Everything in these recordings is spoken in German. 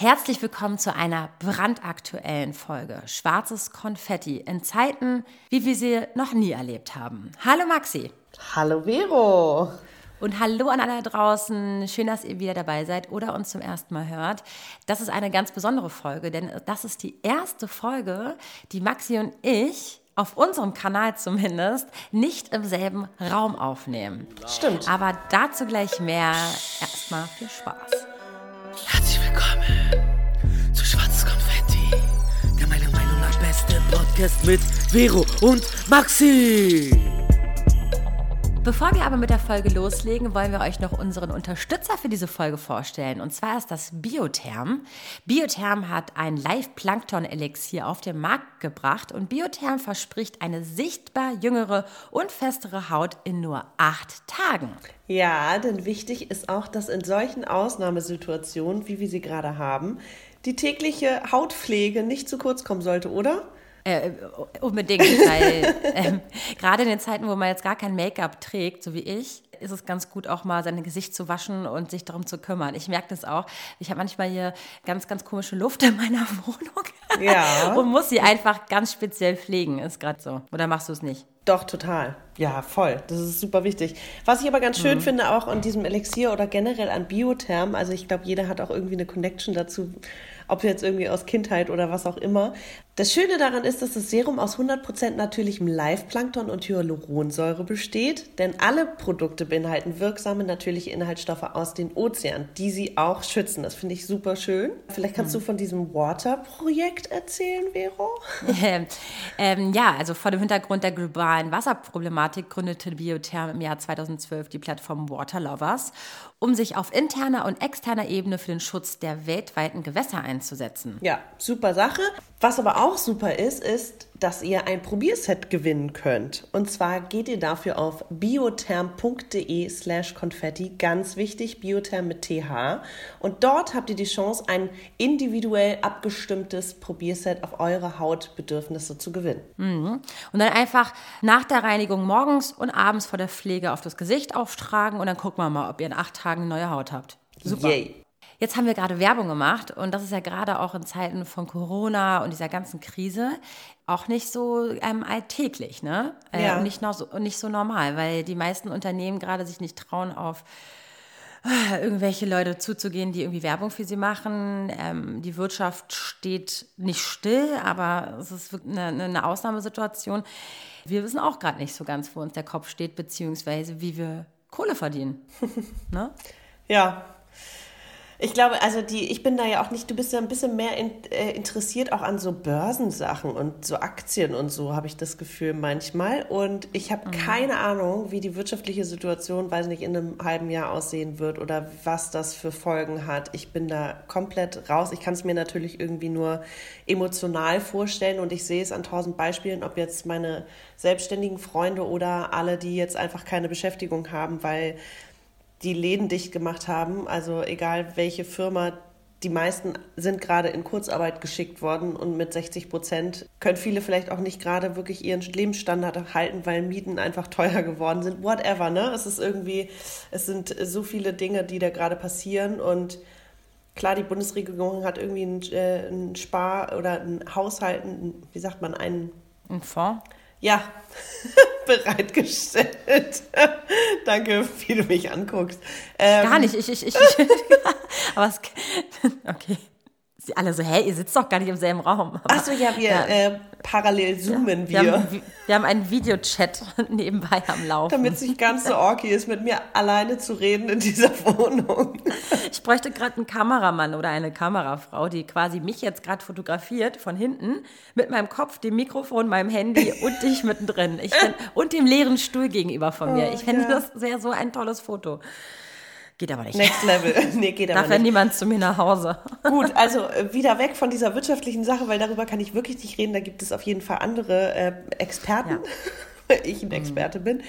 Herzlich willkommen zu einer brandaktuellen Folge Schwarzes Konfetti in Zeiten, wie wir sie noch nie erlebt haben. Hallo Maxi. Hallo Vero. Und hallo an alle draußen. Schön, dass ihr wieder dabei seid oder uns zum ersten Mal hört. Das ist eine ganz besondere Folge, denn das ist die erste Folge, die Maxi und ich auf unserem Kanal zumindest nicht im selben Raum aufnehmen. Stimmt. Aber dazu gleich mehr. Erstmal viel Spaß. Podcast mit Vero und Maxi. Bevor wir aber mit der Folge loslegen, wollen wir euch noch unseren Unterstützer für diese Folge vorstellen. Und zwar ist das Biotherm. Biotherm hat ein Live-Plankton-Elixier auf den Markt gebracht und Biotherm verspricht eine sichtbar jüngere und festere Haut in nur acht Tagen. Ja, denn wichtig ist auch, dass in solchen Ausnahmesituationen, wie wir sie gerade haben, die tägliche Hautpflege nicht zu kurz kommen sollte, oder? Äh, unbedingt, weil ähm, gerade in den Zeiten, wo man jetzt gar kein Make-up trägt, so wie ich, ist es ganz gut, auch mal sein Gesicht zu waschen und sich darum zu kümmern. Ich merke das auch. Ich habe manchmal hier ganz, ganz komische Luft in meiner Wohnung. Ja. und muss sie einfach ganz speziell pflegen. Ist gerade so. Oder machst du es nicht? Doch, total. Ja, voll. Das ist super wichtig. Was ich aber ganz schön mhm. finde, auch an diesem Elixier oder generell an Biotherm, also ich glaube, jeder hat auch irgendwie eine Connection dazu, ob jetzt irgendwie aus Kindheit oder was auch immer. Das Schöne daran ist, dass das Serum aus 100% natürlichem Live-Plankton und Hyaluronsäure besteht, denn alle Produkte beinhalten wirksame natürliche Inhaltsstoffe aus den Ozeanen, die sie auch schützen. Das finde ich super schön. Vielleicht kannst hm. du von diesem Water-Projekt erzählen, Vero? Ähm, ja, also vor dem Hintergrund der globalen Wasserproblematik gründete Biotherm im Jahr 2012 die Plattform Water Lovers, um sich auf interner und externer Ebene für den Schutz der weltweiten Gewässer einzusetzen. Ja, super Sache. Was aber auch super ist, ist, dass ihr ein Probierset gewinnen könnt. Und zwar geht ihr dafür auf biotherm.de slash Konfetti. Ganz wichtig, Biotherm mit TH. Und dort habt ihr die Chance, ein individuell abgestimmtes Probierset auf eure Hautbedürfnisse zu gewinnen. Mhm. Und dann einfach nach der Reinigung morgens und abends vor der Pflege auf das Gesicht auftragen und dann gucken wir mal, ob ihr in acht Tagen neue Haut habt. Super. Yay. Jetzt haben wir gerade Werbung gemacht und das ist ja gerade auch in Zeiten von Corona und dieser ganzen Krise auch nicht so ähm, alltäglich, ne? Äh, ja. und, nicht noch so, nicht so normal, weil die meisten Unternehmen gerade sich nicht trauen, auf äh, irgendwelche Leute zuzugehen, die irgendwie Werbung für sie machen. Ähm, die Wirtschaft steht nicht still, aber es ist eine, eine Ausnahmesituation. Wir wissen auch gerade nicht so ganz, wo uns der Kopf steht, beziehungsweise wie wir Kohle verdienen. ne? Ja, ich glaube, also die, ich bin da ja auch nicht, du bist ja ein bisschen mehr in, äh, interessiert auch an so Börsensachen und so Aktien und so, habe ich das Gefühl manchmal. Und ich habe mhm. keine Ahnung, wie die wirtschaftliche Situation, weiß nicht, in einem halben Jahr aussehen wird oder was das für Folgen hat. Ich bin da komplett raus. Ich kann es mir natürlich irgendwie nur emotional vorstellen und ich sehe es an tausend Beispielen, ob jetzt meine selbstständigen Freunde oder alle, die jetzt einfach keine Beschäftigung haben, weil die Läden dicht gemacht haben. Also egal welche Firma, die meisten sind gerade in Kurzarbeit geschickt worden und mit 60 Prozent können viele vielleicht auch nicht gerade wirklich ihren Lebensstandard halten, weil Mieten einfach teuer geworden sind. Whatever, ne? Es ist irgendwie, es sind so viele Dinge, die da gerade passieren und klar, die Bundesregierung hat irgendwie einen, äh, Spar- oder einen Haushalt, einen, wie sagt man, einen... Ein Fonds? Ja, bereitgestellt. Danke, wie du mich anguckst. Ähm, Gar nicht, ich, ich, ich. aber es, okay. Sie alle so, hey, ihr sitzt doch gar nicht im selben Raum. Achso, ja, wir ja. Äh, parallel zoomen ja, wir. Haben, wir haben einen Videochat nebenbei am Laufen. Damit es nicht ganz so orky ist, mit mir alleine zu reden in dieser Wohnung. Ich bräuchte gerade einen Kameramann oder eine Kamerafrau, die quasi mich jetzt gerade fotografiert von hinten mit meinem Kopf, dem Mikrofon, meinem Handy und dich mittendrin. Ich find, und dem leeren Stuhl gegenüber von mir. Oh, ich fände ja. das sehr so ein tolles Foto. Geht aber nicht. Next Level. Nee, geht aber Darf nicht. ja niemand zu mir nach Hause. Gut, also äh, wieder weg von dieser wirtschaftlichen Sache, weil darüber kann ich wirklich nicht reden. Da gibt es auf jeden Fall andere äh, Experten, ja. weil ich ein Experte mhm. bin.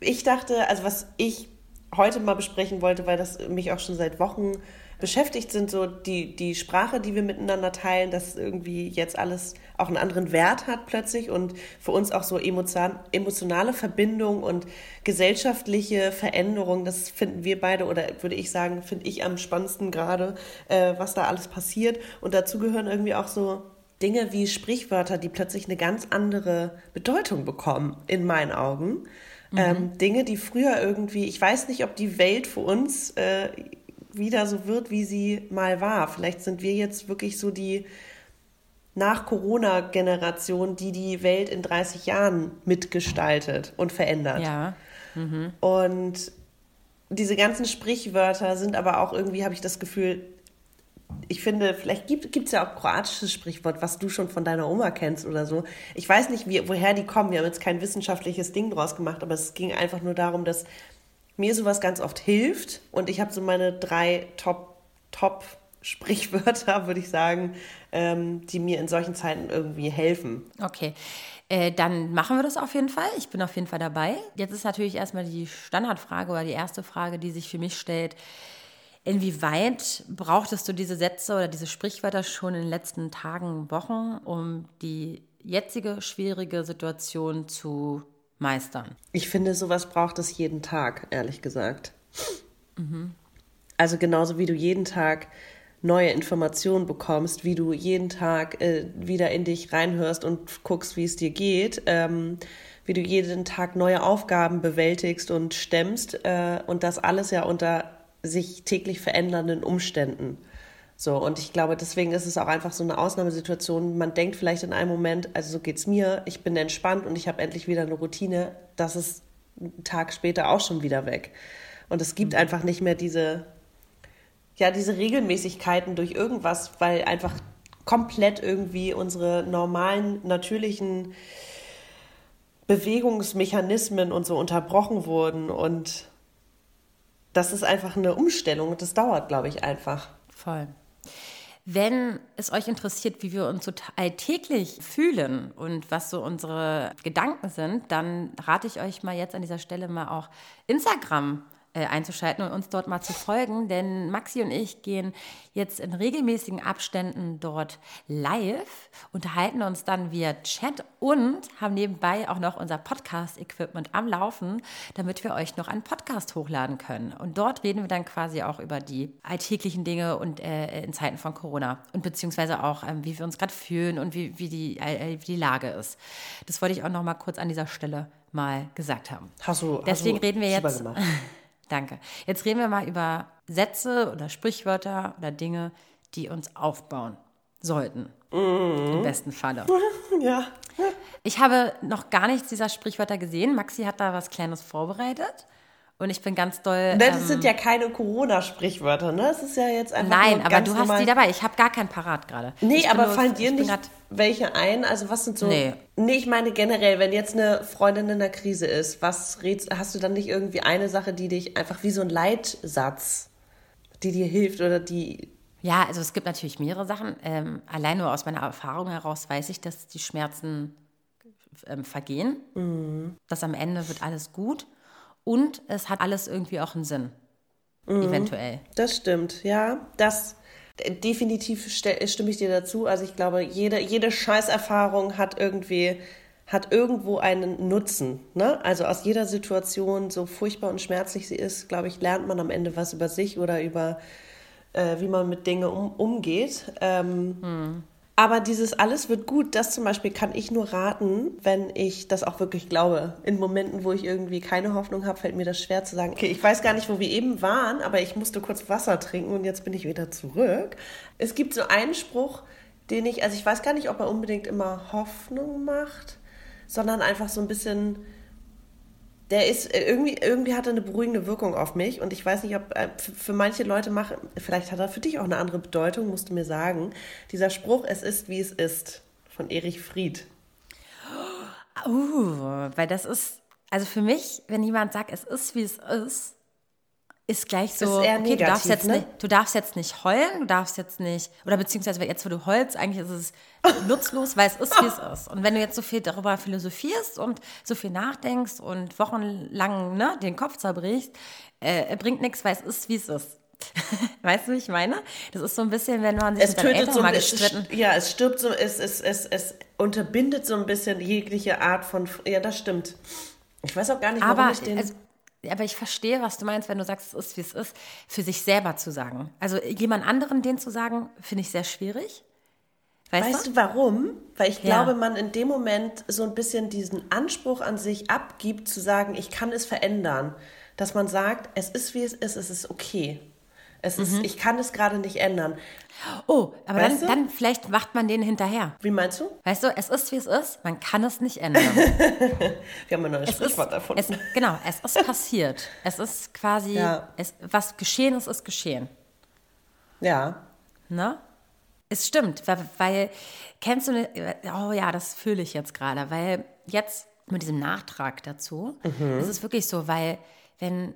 Ich dachte, also was ich heute mal besprechen wollte, weil das mich auch schon seit Wochen beschäftigt sind, so die, die Sprache, die wir miteinander teilen, dass irgendwie jetzt alles auch einen anderen Wert hat plötzlich und für uns auch so emotionale Verbindung und gesellschaftliche Veränderung, das finden wir beide oder würde ich sagen, finde ich am spannendsten gerade, äh, was da alles passiert. Und dazu gehören irgendwie auch so Dinge wie Sprichwörter, die plötzlich eine ganz andere Bedeutung bekommen, in meinen Augen. Mhm. Ähm, Dinge, die früher irgendwie, ich weiß nicht, ob die Welt für uns äh, wieder so wird, wie sie mal war. Vielleicht sind wir jetzt wirklich so die Nach-Corona-Generation, die die Welt in 30 Jahren mitgestaltet und verändert. Ja. Mhm. Und diese ganzen Sprichwörter sind aber auch irgendwie, habe ich das Gefühl, ich finde, vielleicht gibt es ja auch kroatisches Sprichwort, was du schon von deiner Oma kennst oder so. Ich weiß nicht, wie, woher die kommen. Wir haben jetzt kein wissenschaftliches Ding draus gemacht, aber es ging einfach nur darum, dass mir sowas ganz oft hilft. Und ich habe so meine drei Top, Top Sprichwörter, würde ich sagen, ähm, die mir in solchen Zeiten irgendwie helfen. Okay. Äh, dann machen wir das auf jeden Fall. Ich bin auf jeden Fall dabei. Jetzt ist natürlich erstmal die Standardfrage oder die erste Frage, die sich für mich stellt. Inwieweit brauchtest du diese Sätze oder diese Sprichwörter schon in den letzten Tagen, Wochen, um die jetzige schwierige Situation zu meistern? Ich finde, sowas braucht es jeden Tag, ehrlich gesagt. Mhm. Also genauso wie du jeden Tag neue Informationen bekommst, wie du jeden Tag äh, wieder in dich reinhörst und guckst, wie es dir geht, ähm, wie du jeden Tag neue Aufgaben bewältigst und stemmst äh, und das alles ja unter sich täglich verändernden Umständen. So, und ich glaube, deswegen ist es auch einfach so eine Ausnahmesituation. Man denkt vielleicht in einem Moment, also so geht es mir, ich bin entspannt und ich habe endlich wieder eine Routine, das ist einen Tag später auch schon wieder weg. Und es gibt mhm. einfach nicht mehr diese, ja, diese Regelmäßigkeiten durch irgendwas, weil einfach komplett irgendwie unsere normalen, natürlichen Bewegungsmechanismen und so unterbrochen wurden und das ist einfach eine Umstellung und das dauert, glaube ich, einfach. Voll. Wenn es euch interessiert, wie wir uns so alltäglich fühlen und was so unsere Gedanken sind, dann rate ich euch mal jetzt an dieser Stelle mal auch Instagram einzuschalten und uns dort mal zu folgen, denn Maxi und ich gehen jetzt in regelmäßigen Abständen dort live, unterhalten uns dann via Chat und haben nebenbei auch noch unser Podcast-Equipment am Laufen, damit wir euch noch einen Podcast hochladen können. Und dort reden wir dann quasi auch über die alltäglichen Dinge und äh, in Zeiten von Corona und beziehungsweise auch, ähm, wie wir uns gerade fühlen und wie, wie, die, äh, wie die Lage ist. Das wollte ich auch noch mal kurz an dieser Stelle mal gesagt haben. Hast du, Deswegen hast du reden wir jetzt. Danke. Jetzt reden wir mal über Sätze oder Sprichwörter oder Dinge, die uns aufbauen sollten. Mhm. Im besten Falle. Ja. Ich habe noch gar nichts dieser Sprichwörter gesehen. Maxi hat da was Kleines vorbereitet. Und ich bin ganz doll. Ne, das ähm, sind ja keine Corona-Sprichwörter, ne? Das ist ja jetzt einfach. Nein, aber du hast die dabei. Ich habe gar keinen parat gerade. Nee, aber fallen dir nicht welche ein? Also, was sind so. Nee. Nee, ich meine generell, wenn jetzt eine Freundin in der Krise ist, was redst, hast du dann nicht irgendwie eine Sache, die dich einfach wie so ein Leitsatz, die dir hilft oder die. Ja, also es gibt natürlich mehrere Sachen. Ähm, allein nur aus meiner Erfahrung heraus weiß ich, dass die Schmerzen ähm, vergehen. Mhm. Dass am Ende wird alles gut. Und es hat alles irgendwie auch einen Sinn. Mhm, eventuell. Das stimmt, ja. Das definitiv stimme ich dir dazu. Also ich glaube, jede, jede Scheißerfahrung hat irgendwie hat irgendwo einen Nutzen. Ne? Also aus jeder Situation, so furchtbar und schmerzlich sie ist, glaube ich, lernt man am Ende was über sich oder über, äh, wie man mit Dingen um, umgeht. Ähm, hm. Aber dieses alles wird gut, das zum Beispiel kann ich nur raten, wenn ich das auch wirklich glaube. In Momenten, wo ich irgendwie keine Hoffnung habe, fällt mir das schwer zu sagen, okay, ich weiß gar nicht, wo wir eben waren, aber ich musste kurz Wasser trinken und jetzt bin ich wieder zurück. Es gibt so einen Spruch, den ich, also ich weiß gar nicht, ob er unbedingt immer Hoffnung macht, sondern einfach so ein bisschen der ist äh, irgendwie, irgendwie hat er eine beruhigende Wirkung auf mich und ich weiß nicht, ob äh, für manche Leute machen, vielleicht hat er für dich auch eine andere Bedeutung, musst du mir sagen. Dieser Spruch, es ist wie es ist, von Erich Fried. Uh, weil das ist, also für mich, wenn jemand sagt, es ist wie es ist, ist gleich so, ist okay, negativ, du, darfst jetzt ne? nicht, du darfst jetzt nicht heulen, du darfst jetzt nicht, oder beziehungsweise jetzt, wo du heulst, eigentlich ist es nutzlos, weil es ist, wie es ist. Und wenn du jetzt so viel darüber philosophierst und so viel nachdenkst und wochenlang ne, den Kopf zerbrichst, äh, bringt nichts, weil es ist, wie es ist. Weißt du, wie ich meine? Das ist so ein bisschen, wenn man sich Es mit tötet Eltern so mal gestritten. ja, es stirbt so, es, es, es, es unterbindet so ein bisschen jegliche Art von, ja, das stimmt. Ich weiß auch gar nicht, warum Aber, ich den... also, aber ich verstehe, was du meinst, wenn du sagst, es ist, wie es ist, für sich selber zu sagen. Also jemand anderen den zu sagen, finde ich sehr schwierig. Weißt, Weißt du? du warum? Weil ich Ja. glaube, man in dem Moment so ein bisschen diesen Anspruch an sich abgibt, zu sagen, ich kann es verändern. Dass man sagt, es ist wie es ist, es ist okay. Es ist, ich kann es gerade nicht ändern. Oh, aber dann, dann vielleicht macht man den hinterher. Wie meinst du? Weißt du, es ist, wie es ist, man kann es nicht ändern. Wir haben ein neues Es Sprichwort davon. es, genau, es ist passiert. Es ist quasi, Ja. es, was geschehen ist, ist geschehen. ja. Ne? Es stimmt, weil, weil kennst du, ne, oh ja, das fühle ich jetzt gerade, weil jetzt mit diesem Nachtrag dazu, Mhm. ist es wirklich so, weil wenn,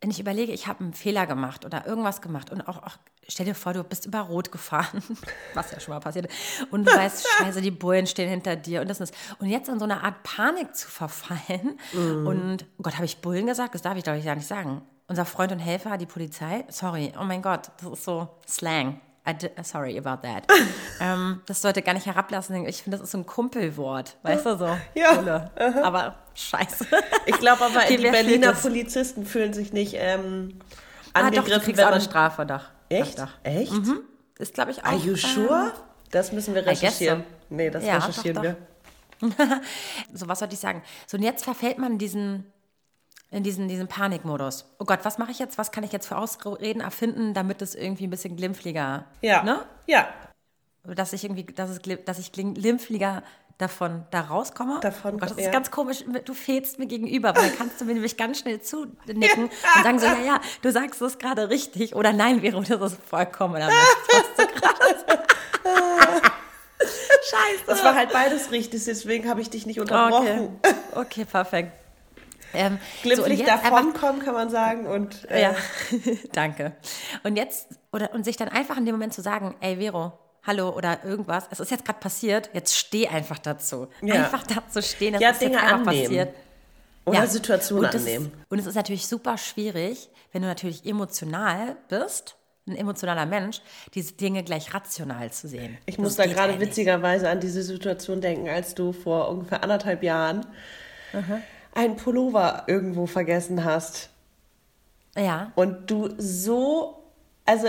wenn ich überlege, ich habe einen Fehler gemacht oder irgendwas gemacht und auch, auch stell dir vor, du bist über Rot gefahren, was ja schon mal passiert, und du weißt, scheiße, die Bullen stehen hinter dir und das ist, und jetzt in so eine Art Panik zu verfallen Mhm. und, oh Gott, habe ich Bullen gesagt? Das darf ich, glaube ich, gar nicht sagen. Unser Freund und Helfer, die Polizei, sorry, oh mein Gott, das ist so Slang. Di- sorry about that. ähm, das sollte gar nicht herablassen. Ich finde, das ist so ein Kumpelwort. Weißt du so? Ja, Bulle. Aber scheiße. Ich glaube aber, die fühlt Berliner? Polizisten fühlen sich nicht ähm, Ah, doch, angegriffen, du kriegst auch eine man... Strafe, doch. Echt? Doch, doch. Echt? Ist, glaube ich, auch. Are you sure? Das müssen wir recherchieren. so. Nee, das Ja, doch, recherchieren doch. wir. so, was sollte ich sagen? So, und jetzt verfällt man diesen, in diesen, diesen Panikmodus. Oh Gott, was mache ich jetzt? Was kann ich jetzt für Ausreden erfinden, damit es irgendwie ein bisschen glimpflicher, Ja. ne? Ja. Dass ich irgendwie, dass, es, dass ich glim- glimpflicher davon da rauskomme. Davon, oh Gott, das ja. ist ganz komisch. Du fehlst mir gegenüber, weil dann kannst du mir nämlich ganz schnell zunicken und sagen so, ja, ja, du sagst es gerade richtig oder nein, Vero, das ist vollkommener Mist, was du gerade Scheiße. Das war halt beides richtig, deswegen habe ich dich nicht Okay, unterbrochen. okay perfekt. Ähm, Glimpflich einfach- davonkommen, kann man sagen. Und, äh, Ja, danke. Und jetzt, oder, und sich dann einfach in dem Moment zu sagen, ey Vero, hallo oder irgendwas, es ist jetzt gerade passiert, jetzt steh einfach dazu. Ja. Einfach dazu stehen, das Ja, ist Dinge jetzt einfach annehmen. passiert. Oder Situationen und das, annehmen. Und es ist natürlich super schwierig, wenn du natürlich emotional bist, ein emotionaler Mensch, diese Dinge gleich rational zu sehen. Ich Das muss da gerade witzigerweise an diese Situation denken, als du vor ungefähr anderthalb Jahren einen Pullover irgendwo vergessen hast. Ja, Und du so, also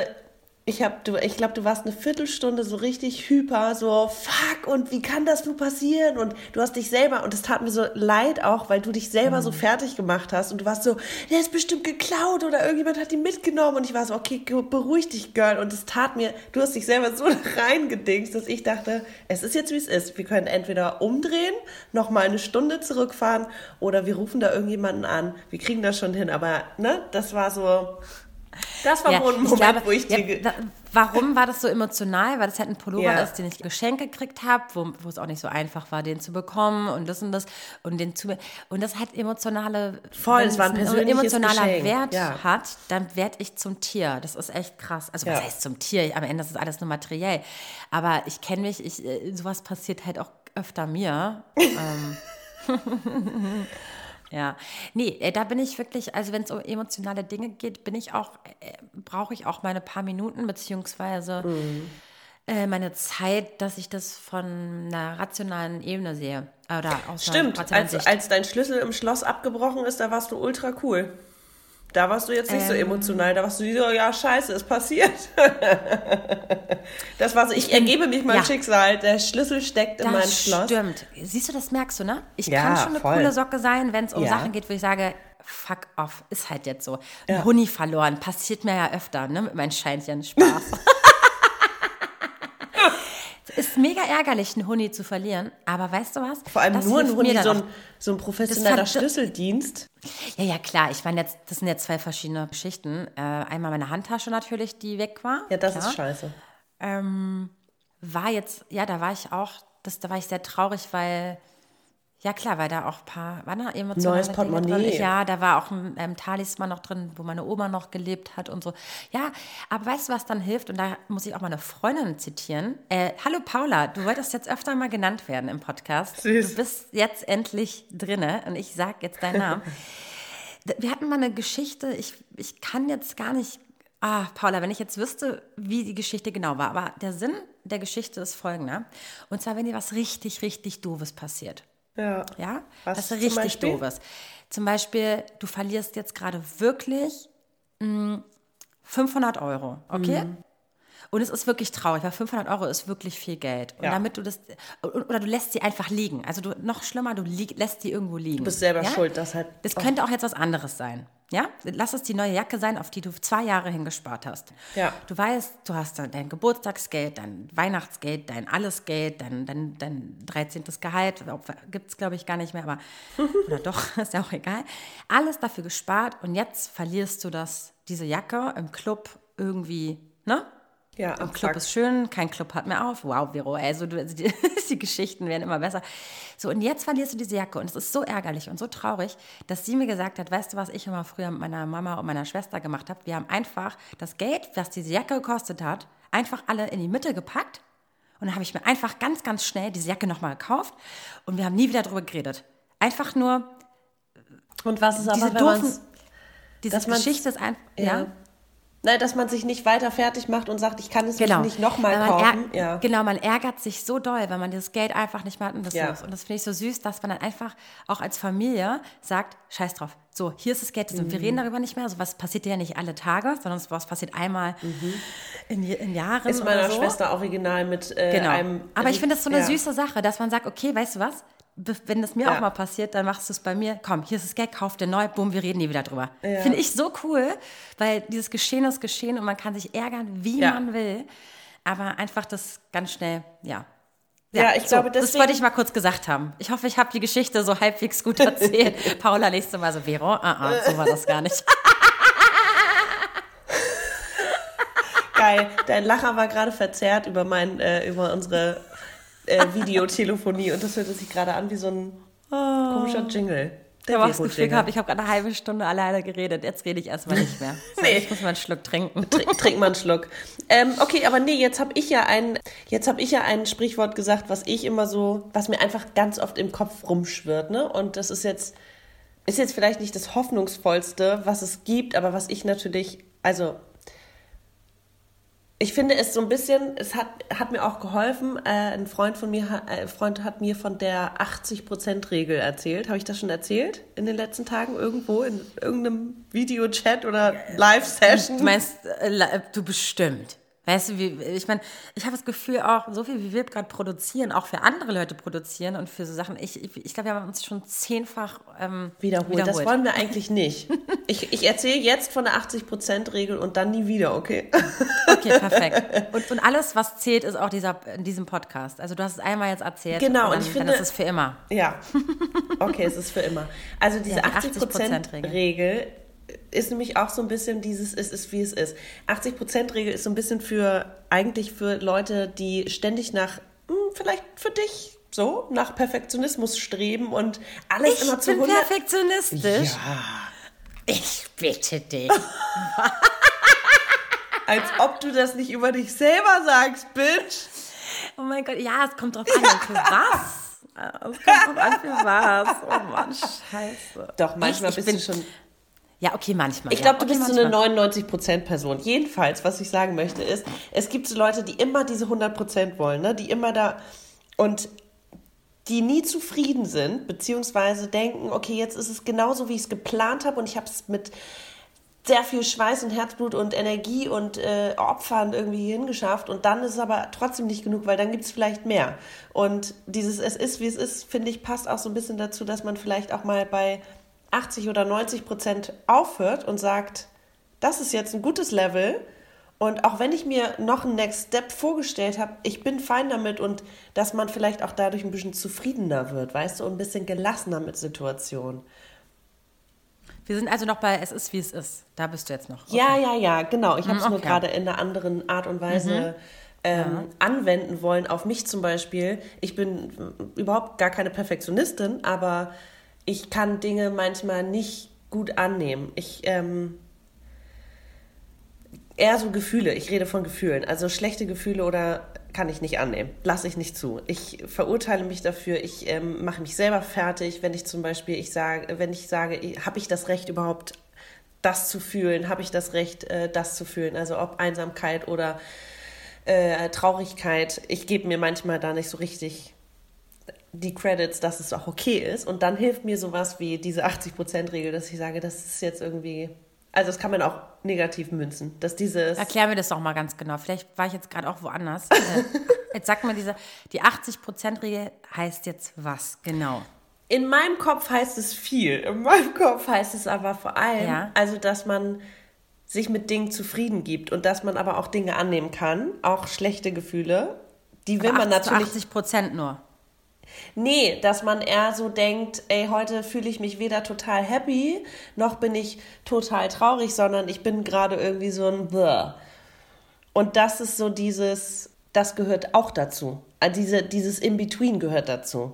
ich hab, du, ich glaube, du warst eine Viertelstunde so richtig hyper, so fuck und wie kann das nur passieren? Und du hast dich selber, und es tat mir so leid auch, weil du dich selber Mhm. so fertig gemacht hast und du warst so, der ist bestimmt geklaut oder irgendjemand hat die mitgenommen und ich war so, okay, beruhig dich, Girl. Und es tat mir, du hast dich selber so reingedingst, dass ich dachte, es ist jetzt wie es ist. Wir können entweder umdrehen, nochmal eine Stunde zurückfahren oder wir rufen da irgendjemanden an. Wir kriegen das schon hin, aber ne, das war so. Das war Ja, wohl ein Moment, glaube, wo ich ja, dir. ge- wa- warum war das so emotional? Weil das halt ein Pullover Ja. ist, den ich geschenkt gekriegt habe, wo, wo es auch nicht so einfach war, den zu bekommen und das und das und den zu und das hat emotionale Voll, es war ein persönliches emotionaler Geschenk, Wert ja. hat, dann werde ich zum Tier. Das ist echt krass. Also was heißt zum Tier? Am Ende ist das alles nur materiell. Aber ich kenne mich, ich, äh, sowas passiert halt auch öfter mir. ähm, Ja, nee, äh, da bin ich wirklich, also wenn es um emotionale Dinge geht, bin ich auch, äh, brauche ich auch meine paar Minuten, beziehungsweise Mhm. äh, meine Zeit, dass ich das von einer rationalen Ebene sehe. Oder aus Stimmt, als, als dein Schlüssel im Schloss abgebrochen ist, da warst du ultra cool. Da warst du jetzt nicht so Ähm. emotional, da warst du so, ja, scheiße, ist passiert. das war so, ich ergebe mich meinem ja. Schicksal, der Schlüssel steckt in meinem Das Schloss. stimmt. Siehst du, das merkst du, ne? Ich Ja, kann schon eine voll. coole Socke sein, wenn es um Ja. Sachen geht, wo ich sage, fuck off, ist halt jetzt so. Ein Ja. Huni verloren, passiert mir ja öfter, ne? Mit meinen Scheinchen Spaß. ist mega ärgerlich, einen Huni zu verlieren, aber weißt du was? Vor allem Das nur ein dann so ein, so ein professioneller Schlüsseldienst. Ja, ja, klar. Ich meine, jetzt, das sind jetzt zwei verschiedene Geschichten. Äh, einmal meine Handtasche natürlich, die weg war. Ja, das klar. ist scheiße. Ähm, war jetzt, ja, da war ich auch, das, da war ich sehr traurig, weil, ja klar, weil da auch ein paar, waren da emotionale Neues Portemonnaie. Ja, da war auch ein ähm, Talisman noch drin, wo meine Oma noch gelebt hat und so. Ja, aber weißt du, was dann hilft? Und da muss ich auch meine Freundin zitieren. Äh, Hallo Paula, du wolltest jetzt öfter mal genannt werden im Podcast. Süß. Du bist jetzt endlich drinne und ich sag jetzt deinen Namen. Wir hatten mal eine Geschichte, ich, ich kann jetzt gar nicht Ah, Paula, wenn ich jetzt wüsste, wie die Geschichte genau war, aber der Sinn der Geschichte ist folgender. Und zwar, wenn dir was richtig, richtig Doofes passiert. Ja. Ja? Was was zum richtig Beispiel? Doofes. Zum Beispiel, du verlierst jetzt gerade wirklich mh, 500 Euro, okay? Mhm. Und es ist wirklich traurig, weil 500 Euro ist wirklich viel Geld. Und Ja. damit du das, oder du lässt sie einfach liegen. Also du, noch schlimmer, du lieg, lässt die irgendwo liegen. Du bist selber ja? schuld, dass halt. Das könnte auch jetzt was anderes sein. Ja? Lass es die neue Jacke sein, auf die du zwei Jahre hingespart hast. Ja. Du weißt, du hast dann dein Geburtstagsgeld, dein Weihnachtsgeld, dein Allesgeld, dein, dein, dein 13. Gehalt. Gibt es, glaube ich, gar nicht mehr, aber oder doch, ist ja auch egal. Alles dafür gespart und jetzt verlierst du das, diese Jacke im Club irgendwie, ne? Ja, Im am Club ist schön, kein Club hat mehr auf. Wow, Vero, also, du, also die, die Geschichten werden immer besser. So, und jetzt verlierst du diese Jacke und es ist so ärgerlich und so traurig, dass sie mir gesagt hat, weißt du, was ich immer früher mit meiner Mama und meiner Schwester gemacht habe? Wir haben einfach das Geld, was diese Jacke gekostet hat, einfach alle in die Mitte gepackt und dann habe ich mir einfach ganz, ganz schnell diese Jacke nochmal gekauft und wir haben nie wieder drüber geredet. Einfach nur, Und was ist aber, wenn doofen, diese Geschichte ist einfach, Ja. ja. Nein, dass man sich nicht weiter fertig macht und sagt, ich kann es Genau. nicht nochmal kaufen. Ja. Genau, man ärgert sich so doll, wenn man dieses Geld einfach nicht mehr hat und das Ja. los. Und das finde ich so süß, dass man dann einfach auch als Familie sagt, scheiß drauf. So, hier ist das Geld. Und wir Mhm. reden darüber nicht mehr. So was passiert ja nicht alle Tage, sondern sowas passiert einmal in, in Jahren Mhm. Ist meiner so. Schwester original mit äh, Genau. einem. Aber ich finde das so eine ja. süße Sache, dass man sagt, okay, weißt du was? Wenn das mir Ja. auch mal passiert, dann machst du es bei mir. Komm, hier ist das Geld, kauf dir neu, bumm, wir reden nie wieder drüber. Finde ich so cool, weil dieses Geschehen ist geschehen und man kann sich ärgern, wie Ja. man will. Aber einfach das ganz schnell, ja. Ja, ich glaube, Das deswegen- wollte ich mal kurz gesagt haben. Ich hoffe, ich habe die Geschichte so halbwegs gut erzählt. Paula, nächste Mal so, Vero, ah, ah, so war das gar nicht. Geil. Dein Lacher war gerade verzerrt über, mein, äh, über unsere äh, Videotelefonie und das hörte sich gerade an wie so ein komischer Jingle. Ich habe auch das Gefühl gehabt, ich habe gerade eine halbe Stunde alleine geredet. Jetzt rede ich erstmal nicht mehr. So, Nee. Ich muss mal einen Schluck trinken. Trink, trink mal einen Schluck. Ähm, okay, aber nee, jetzt habe ich ja ein, jetzt habe ich ja ein Sprichwort gesagt, was ich immer so, was mir einfach ganz oft im Kopf rumschwirrt, ne? Und das ist jetzt, ist jetzt vielleicht nicht das hoffnungsvollste, was es gibt, aber was ich natürlich, also ich finde es so ein bisschen, es hat, hat mir auch geholfen. Äh, ein Freund von mir, äh, Freund hat mir von der 80%-Regel erzählt. Habe ich das schon erzählt in den letzten Tagen irgendwo in irgendeinem Videochat oder Live-Session? Du meinst, äh, du bestimmt. Weißt du, wie, ich meine, ich habe das Gefühl auch, so viel wie wir gerade produzieren, auch für andere Leute produzieren und für so Sachen. Ich, ich, ich glaube, wir haben uns schon zehnfach ähm, Wiederholt. Das wollen wir eigentlich nicht. Ich, ich erzähle jetzt von der 80%-Regel und dann nie wieder, okay? Okay, perfekt. Und, und alles, was zählt, ist auch dieser, in diesem Podcast. Also du hast es einmal jetzt erzählt. Genau, und und dann, ich dann finde- ist es für immer. Ja. Okay, es ist für immer. Also diese Ja, die 80%-Regel ist nämlich auch so ein bisschen dieses, es ist wie es ist. 80%-Regel ist so ein bisschen für, eigentlich für Leute, die ständig nach, hm, vielleicht für dich so, nach Perfektionismus streben und alles Ich immer zu bin 100... perfektionistisch. Ja, Ich bitte dich. als ob du das nicht über dich selber sagst, Bitch. Oh mein Gott, ja, es kommt drauf an. Für was? Es kommt drauf an, für was. Oh Mann, scheiße. Doch, manchmal Echt? Ich bist bin- du schon... Ja, okay, manchmal. Ich ja. glaube, du okay, bist so manchmal. eine 99%-Person. Jedenfalls, was ich sagen möchte, ist, es gibt so Leute, die immer diese 100% wollen, ne? die immer da und die nie zufrieden sind, beziehungsweise denken, okay, jetzt ist es genauso, wie ich es geplant habe und ich habe es mit sehr viel Schweiß und Herzblut und Energie und äh, Opfern irgendwie hingeschafft und dann ist es aber trotzdem nicht genug, weil dann gibt es vielleicht mehr. Und dieses Es ist, wie es ist, finde ich, passt auch so ein bisschen dazu, dass man vielleicht auch mal bei 80 oder 90 Prozent aufhört und sagt, das ist jetzt ein gutes Level und auch wenn ich mir noch einen Next Step vorgestellt habe, ich bin fein damit und dass man vielleicht auch dadurch ein bisschen zufriedener wird, weißt du, und ein bisschen gelassener mit Situationen. Wir sind also noch bei Es ist, wie es ist. Da bist du jetzt noch. Ja, ja, ja, genau. Ich habe es Mhm, nur okay. gerade in einer anderen Art und Weise ähm, anwenden wollen, auf mich zum Beispiel. Ich bin überhaupt gar keine Perfektionistin, aber ich kann Dinge manchmal nicht gut annehmen. Ich, ähm, eher so Gefühle. Ich rede von Gefühlen. Also schlechte Gefühle oder kann ich nicht annehmen. Lasse ich nicht zu. Ich verurteile mich dafür. Ich ähm, mache mich selber fertig, wenn ich zum Beispiel, ich sage, wenn ich sage, habe ich das Recht überhaupt das zu fühlen? Habe ich das Recht, äh, das zu fühlen? Also ob Einsamkeit oder äh, Traurigkeit. Ich gebe mir manchmal da nicht so richtig die Credits, dass es auch okay ist. Und dann hilft mir sowas wie diese 80%-Regel, dass ich sage, das ist jetzt irgendwie. Also das kann man auch negativ münzen, dass dieses. Erklär mir das doch mal ganz genau. Vielleicht war ich jetzt gerade auch woanders. Äh, jetzt sag mal, diese, die 80%-Regel heißt jetzt was genau? In meinem Kopf heißt es viel. In meinem Kopf heißt es aber vor allem, ja. also dass man sich mit Dingen zufrieden gibt und dass man aber auch Dinge annehmen kann, auch schlechte Gefühle. Die will aber man natürlich. 80 Prozent nur. Nee, dass man eher so denkt, ey, heute fühle ich mich weder total happy, noch bin ich total traurig, sondern ich bin gerade irgendwie so ein Bäh. Und das ist so dieses, das gehört auch dazu. Also diese, dieses In-Between gehört dazu.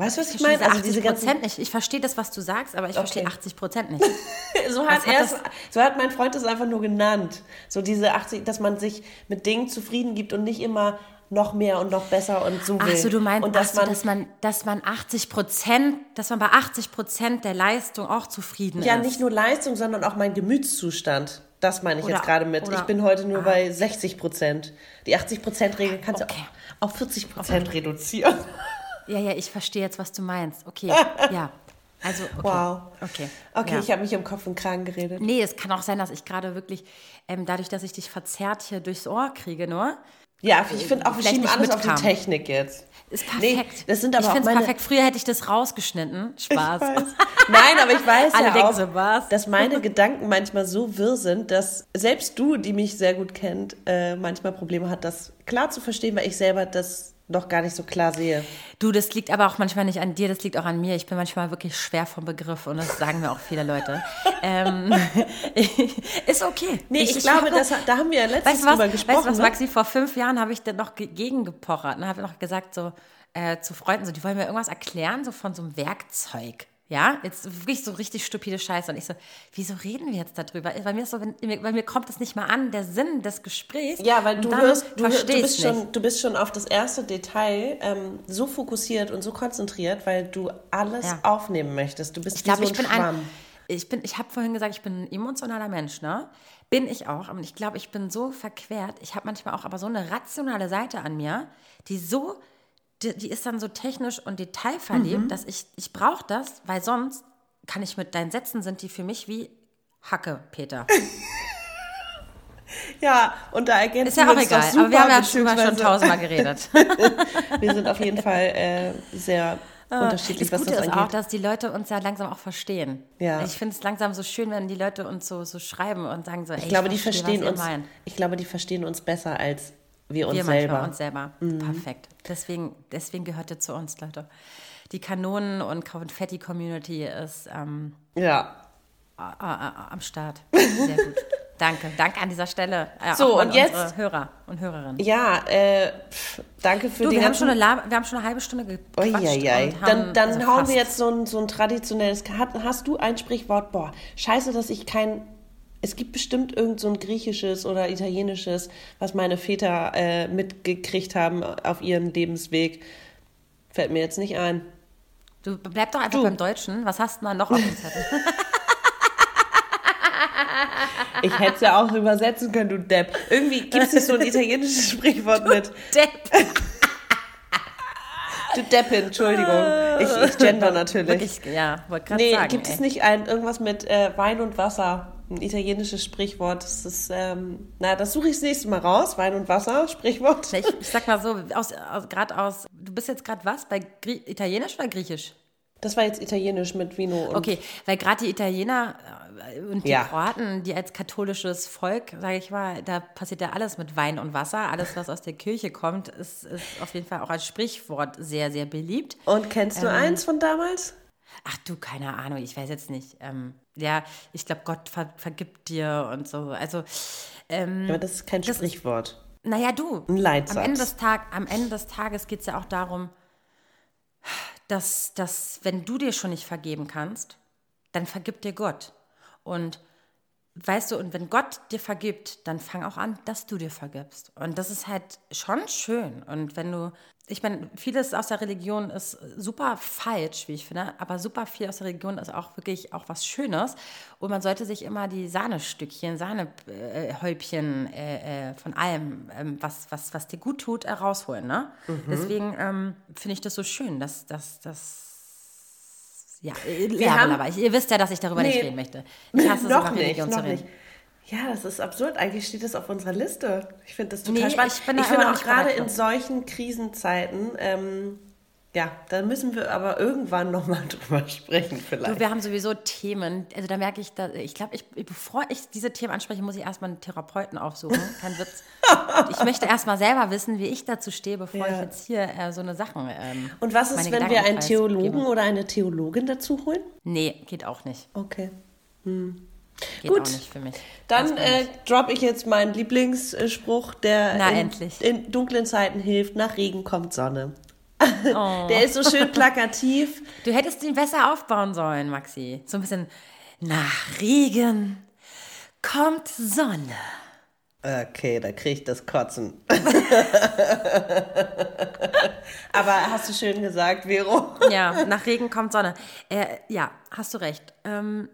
Weißt du, was ich, ich meine? Also diese ganzen nicht. Ich verstehe das, was du sagst, aber ich okay. verstehe 80 Prozent nicht. so, hat hat so hat mein Freund es einfach nur genannt. So diese 80, dass man sich mit Dingen zufrieden gibt und nicht immer noch mehr und noch besser und so will. Ach so, du meinst, und dass, man, dass, man, dass man 80 Prozent, dass man bei 80 Prozent der Leistung auch zufrieden ja, ist. Ja, nicht nur Leistung, sondern auch mein Gemütszustand. Das meine ich oder, jetzt gerade mit. Oder, ich bin heute nur ah. bei 60 Prozent. Die 80 Prozent Regel kannst okay. du auf 40 Prozent okay. reduzieren. Ja, ja, ich verstehe jetzt, was du meinst. Okay, ja. Also, okay. Wow. Okay, okay ja. ich habe mich im Kopf und Kragen geredet. Nee, es kann auch sein, dass ich gerade wirklich, ähm, dadurch, dass ich dich verzerrt hier durchs Ohr kriege, nur. Ja, ich finde auch, wir schieben alles mitkam. auf die Technik jetzt. Ist perfekt. Nee, das sind aber ich finde es perfekt. Früher hätte ich das rausgeschnitten. Spaß. Nein, aber ich weiß Alle ja auch, so dass meine Gedanken manchmal so wirr sind, dass selbst du, die mich sehr gut kennt, äh, manchmal Probleme hat, das klar zu verstehen, weil ich selber das noch gar nicht so klar sehe. Du, das liegt aber auch manchmal nicht an dir, das liegt auch an mir. Ich bin manchmal wirklich schwer vom Begriff und das sagen mir auch viele Leute. ähm, ist okay. Nee, ich, ich glaube, ich das, da haben wir ja letztens weißt was, drüber gesprochen. Weißt du was, ne? Maxi, vor fünf Jahren habe ich dann noch gegengepochert und habe noch gesagt, so äh, zu Freunden, so, die wollen mir irgendwas erklären, so von so einem Werkzeug. Ja, jetzt wirklich so richtig stupide Scheiße. Und ich so, wieso reden wir jetzt darüber? Bei mir, so, bei mir kommt das nicht mal an, der Sinn des Gesprächs. Ja, weil du, hörst, du, du, bist schon, du bist schon auf das erste Detail ähm, so fokussiert und so konzentriert, weil du alles ja. aufnehmen möchtest. Du bist ich glaub, so ein ich bin Schwamm. Ein, ich bin, ich habe vorhin gesagt, ich bin ein emotionaler Mensch, ne? Bin ich auch. Und ich glaube, ich bin so verquert. Ich habe manchmal auch aber so eine rationale Seite an mir, die so die, die ist dann so technisch und detailverliebt, mhm. dass ich, ich brauche das, weil sonst kann ich mit deinen Sätzen sind die für mich wie Hacke, Peter. Ja, und da ergänzen Ist ja auch egal, super, aber wir haben ja drüber schon tausendmal geredet. wir sind auf jeden Fall äh, sehr ah, unterschiedlich, das was Gute das ist auch, dass die Leute uns ja langsam auch verstehen. Ja. Ich finde es langsam so schön, wenn die Leute uns so, so schreiben und sagen so, ey, ich glaube, ich verstehe, die verstehen uns. Ich glaube, die verstehen uns besser als wir uns wir selber. uns selber. Mhm. Perfekt. Deswegen, deswegen gehört ihr zu uns, Leute. Die Kanonen- und Konfetti-Community ist ähm, ja. am Start. Sehr gut. Danke, danke an dieser Stelle. Äh, so, und jetzt Hörer und Hörerinnen. Ja, äh, pff, danke für du, die wir haben, schon eine, wir haben schon eine halbe Stunde gequatscht. Ja. Dann, dann also hauen fast. wir jetzt so ein, so ein traditionelles. Hast du ein Sprichwort? Boah, scheiße, dass ich kein es gibt bestimmt irgend so ein griechisches oder italienisches, was meine Väter äh, mitgekriegt haben auf ihrem Lebensweg. Fällt mir jetzt nicht ein. Du bleib doch einfach du. beim Deutschen. Was hast du da noch auf dem Zettel? ich hätte es ja auch übersetzen können, du Depp. Irgendwie gibt es nicht so ein italienisches Sprichwort du mit. Depp. Du Deppin, Entschuldigung. Ich, ich gender natürlich. Wirklich, ja, wollte gerade nee, sagen. Nee, gibt ey. es nicht ein, irgendwas mit äh, Wein und Wasser? Ein italienisches Sprichwort. Das ist, ähm, na, das suche ich das nächste Mal raus. Wein und Wasser, Sprichwort. Ich, ich sag mal so, aus, aus, gerade aus, du bist jetzt gerade was? Bei Grie Italienisch oder Griechisch? Das war jetzt Italienisch mit Vino. Und okay, weil gerade die Italiener äh, und die ja. Kroaten, die als katholisches Volk, sage ich mal, da passiert ja alles mit Wein und Wasser. Alles, was aus der Kirche kommt, ist, ist auf jeden Fall auch als Sprichwort sehr, sehr beliebt. Und kennst du ähm, eins von damals? Ach du, keine Ahnung, ich weiß jetzt nicht. Ähm, ja, ich glaube, Gott ver vergibt dir und so. Also, ähm, Aber das ist kein das Sprichwort. naja, du. Ein Leitsatz. Am Ende des, Tag, am Ende des Tages geht es ja auch darum, dass, dass, wenn du dir schon nicht vergeben kannst, dann vergibt dir Gott. Und weißt du, und wenn Gott dir vergibt, dann fang auch an, dass du dir vergibst. Und das ist halt schon schön. Und wenn du, ich meine, vieles aus der Religion ist super falsch, wie ich finde, aber super viel aus der Religion ist auch wirklich auch was Schönes. Und man sollte sich immer die Sahnestückchen, Sahnehäubchen äh, äh, von allem, ähm, was, was, was dir gut tut, rausholen. Ne? Mhm. Deswegen ähm, finde ich das so schön, dass, dass, dass ja, wir haben, aber ich, ihr wisst ja, dass ich darüber nee, nicht reden möchte. Ich hasse noch es, über Religion nicht, zu reden. Nicht. Ja, das ist absurd. Eigentlich steht das auf unserer Liste. Ich finde das total nee, spannend. Ich, ich finde auch gerade in solchen Krisenzeiten, ähm, ja, da müssen wir aber irgendwann nochmal drüber sprechen vielleicht. Du, wir haben sowieso Themen. Also da merke ich, dass, ich glaube, ich, bevor ich diese Themen anspreche, muss ich erstmal einen Therapeuten aufsuchen. Kein Witz. ich möchte erstmal selber wissen, wie ich dazu stehe, bevor ja. ich jetzt hier äh, so eine Sachen. Ähm, Und was ist, wenn wir einen Theologen gebe? oder eine Theologin dazu holen? Nee, geht auch nicht. Okay. Hm. Geht Gut, auch nicht für mich. Dann äh, droppe ich jetzt meinen Lieblingsspruch, der Na, in, in, dunklen Zeiten hilft. Nach Regen kommt Sonne. Oh. Der ist so schön plakativ. Du hättest ihn besser aufbauen sollen, Maxi. So ein bisschen nach Regen kommt Sonne. Okay, da kriege ich das Kotzen. Aber hast du schön gesagt, Vero? ja, nach Regen kommt Sonne. Äh, ja, hast du recht. Ähm,